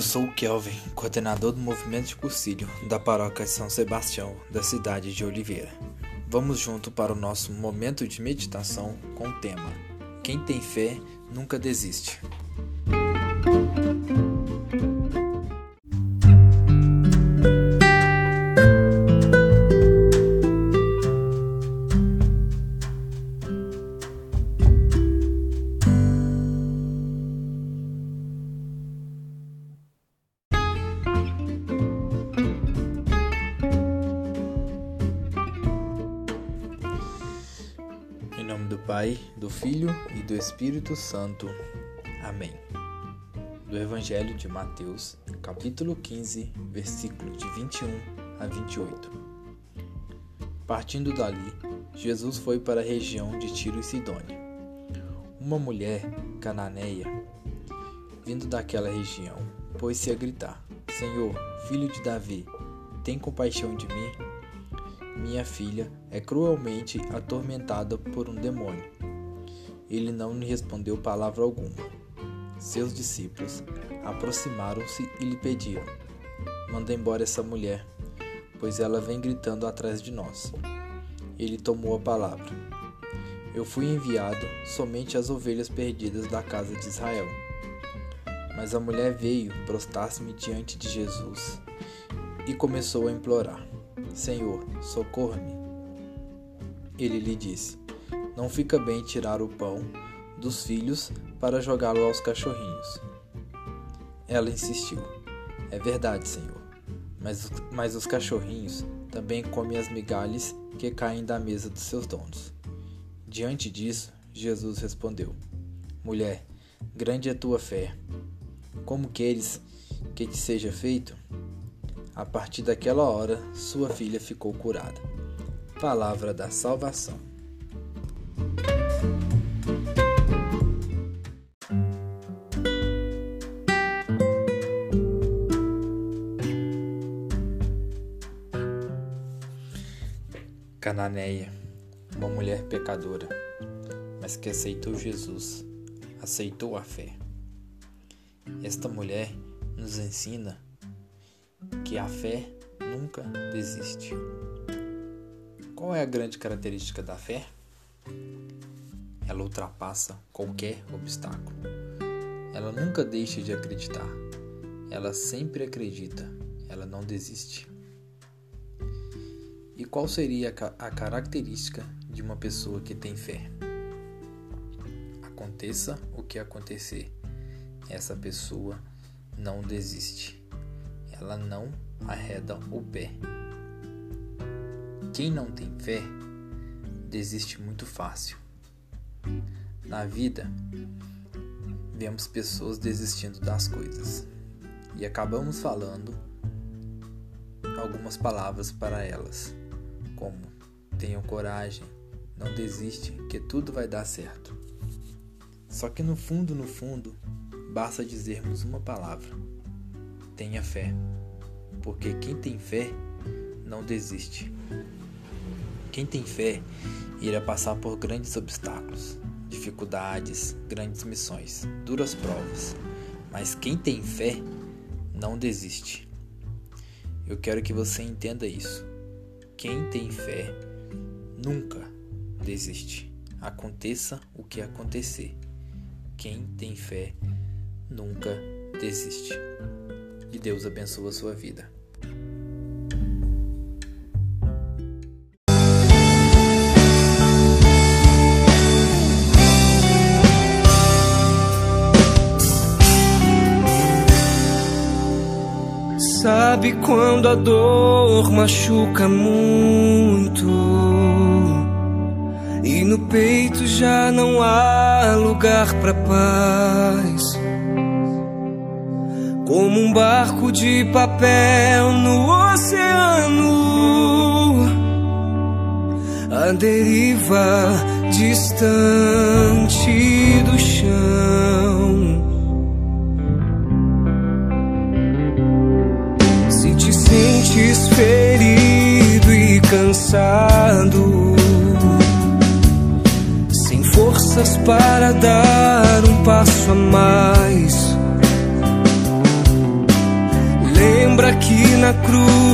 Eu sou o Kelvin, coordenador do movimento de cursilho da paróquia São Sebastião, da cidade de Oliveira. Vamos junto para o nosso momento de meditação com o tema Quem tem fé nunca desiste. Pai, do Filho e do Espírito Santo. Amém. Do Evangelho de Mateus, capítulo 15, versículo de 21 a 28. Partindo dali, Jesus foi para a região de Tiro e Sidônia. Uma mulher cananeia, vindo daquela região, pôs-se a gritar: Senhor, filho de Davi, tem compaixão de mim? Minha filha é cruelmente atormentada por um demônio. Ele não lhe respondeu palavra alguma. Seus discípulos aproximaram-se e lhe pediram: Manda embora essa mulher, pois ela vem gritando atrás de nós. Ele tomou a palavra: Eu fui enviado somente às ovelhas perdidas da casa de Israel. Mas a mulher veio prostrar-se-me diante de Jesus e começou a implorar: Senhor, socorre-me. Ele lhe disse: Não fica bem tirar o pão dos filhos para jogá-lo aos cachorrinhos. Ela insistiu: É verdade, Senhor, mas, mas os cachorrinhos também comem as migalhas que caem da mesa dos seus donos. Diante disso, Jesus respondeu: Mulher, grande é tua fé. Como queres que te seja feito? A partir daquela hora, sua filha ficou curada. Palavra da salvação. Cananeia, uma mulher pecadora, mas que aceitou Jesus, aceitou a fé. Esta mulher nos ensina que a fé nunca desiste. Qual é a grande característica da fé? Ela ultrapassa qualquer obstáculo. Ela nunca deixa de acreditar. Ela sempre acredita. Ela não desiste. E qual seria a característica de uma pessoa que tem fé? Aconteça o que acontecer, essa pessoa não desiste ela não arreda o pé. Quem não tem fé desiste muito fácil. Na vida, vemos pessoas desistindo das coisas e acabamos falando algumas palavras para elas, como tenham coragem, não desiste, que tudo vai dar certo. Só que no fundo, no fundo, basta dizermos uma palavra: tenha fé, porque quem tem fé não desiste. Quem tem fé irá passar por grandes obstáculos, dificuldades, grandes missões, duras provas, mas quem tem fé não desiste. Eu quero que você entenda isso. Quem tem fé nunca desiste. Aconteça o que acontecer. Quem tem fé nunca desiste. E Deus abençoe a sua vida. Sabe quando a dor machuca muito e no peito já não há lugar para paz? Como um barco de papel no oceano, a deriva distante do chão. Se te sentes ferido e cansado, sem forças para dar um passo a mais lembra que na cruz